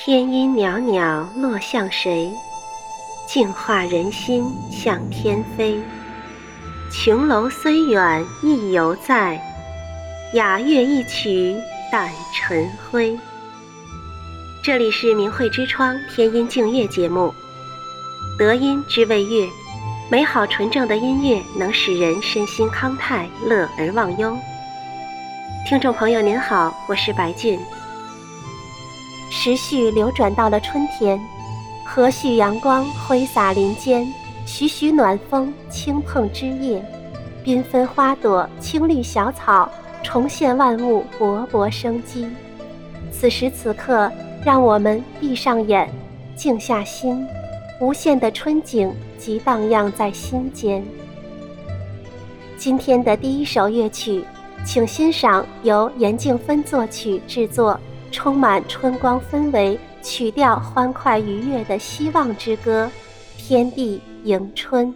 天音袅袅落向谁？净化人心向天飞。琼楼虽远意犹在，雅乐一曲淡尘灰。这里是明慧之窗天音净乐节目，德音之谓乐，美好纯正的音乐能使人身心康泰，乐而忘忧。听众朋友您好，我是白俊。时序流转到了春天，和煦阳光挥洒林间，徐徐暖风轻碰枝叶，缤纷花朵、青绿小草，重现万物勃勃生机。此时此刻，让我们闭上眼，静下心，无限的春景即荡漾在心间。今天的第一首乐曲，请欣赏由严静芬作曲制作。充满春光氛围、曲调欢快愉悦的希望之歌，《天地迎春》。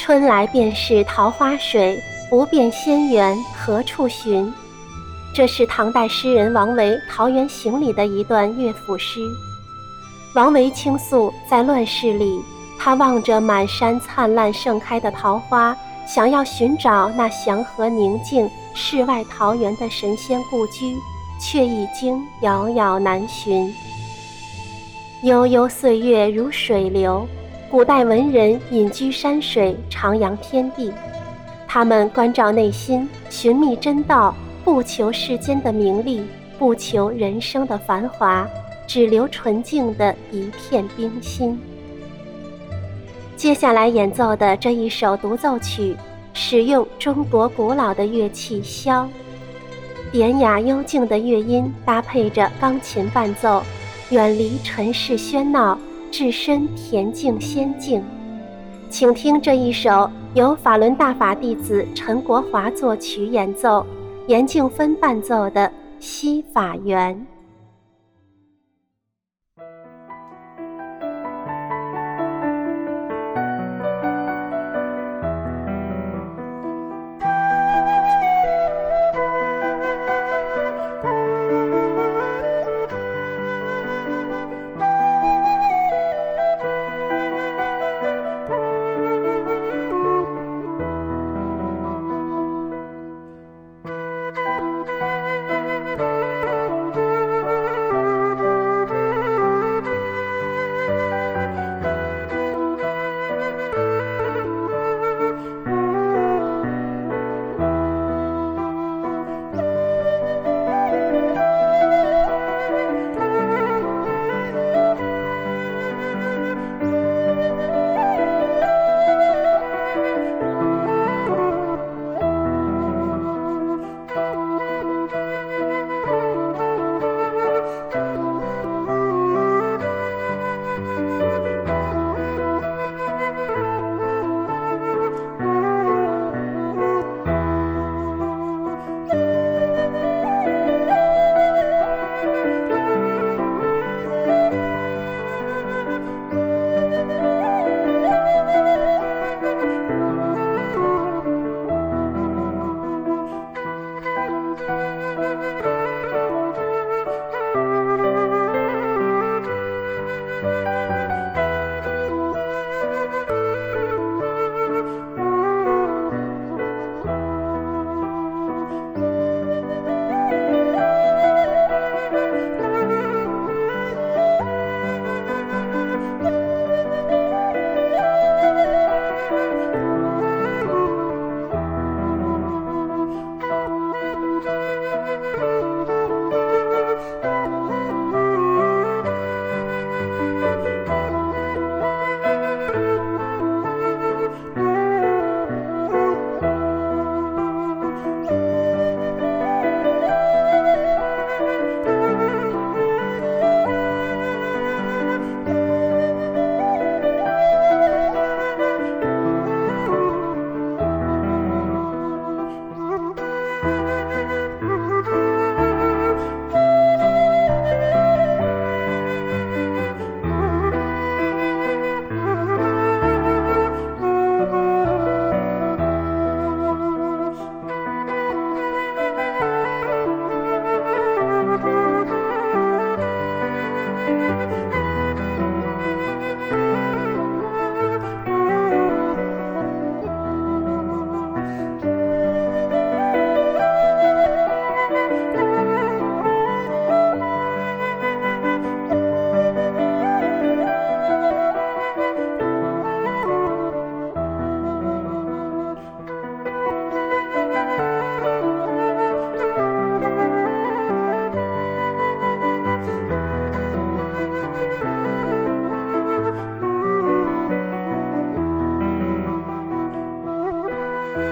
春来便是桃花水，不辨仙缘何处寻。这是唐代诗人王维《桃源行》里的一段乐府诗。王维倾诉，在乱世里，他望着满山灿烂盛开的桃花，想要寻找那祥和宁静、世外桃源的神仙故居，却已经遥遥难寻。悠悠岁月如水流，古代文人隐居山水，徜徉天地。他们关照内心，寻觅真道，不求世间的名利，不求人生的繁华，只留纯净的一片冰心。接下来演奏的这一首独奏曲，使用中国古老的乐器箫，典雅幽静的乐音搭配着钢琴伴奏。远离尘世喧闹，置身恬静仙境。请听这一首由法轮大法弟子陈国华作曲演奏，严静芬伴奏的《西法缘》。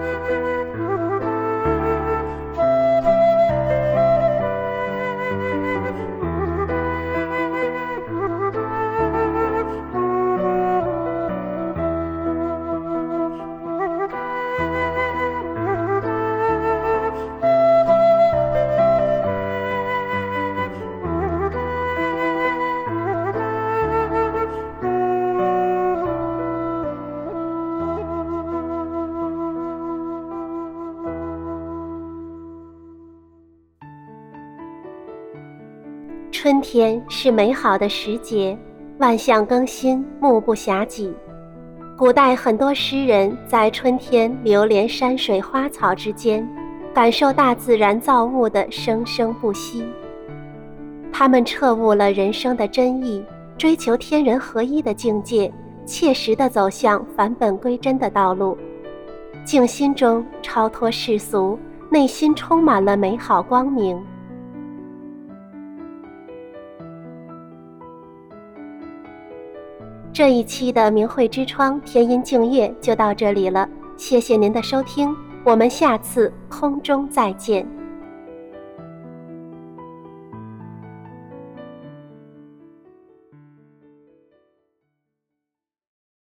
Música 春天是美好的时节，万象更新，目不暇给。古代很多诗人在春天流连山水花草之间，感受大自然造物的生生不息。他们彻悟了人生的真意，追求天人合一的境界，切实地走向返本归真的道路。静心中超脱世俗，内心充满了美好光明。这一期的明慧之窗天音净月就到这里了，谢谢您的收听，我们下次空中再见。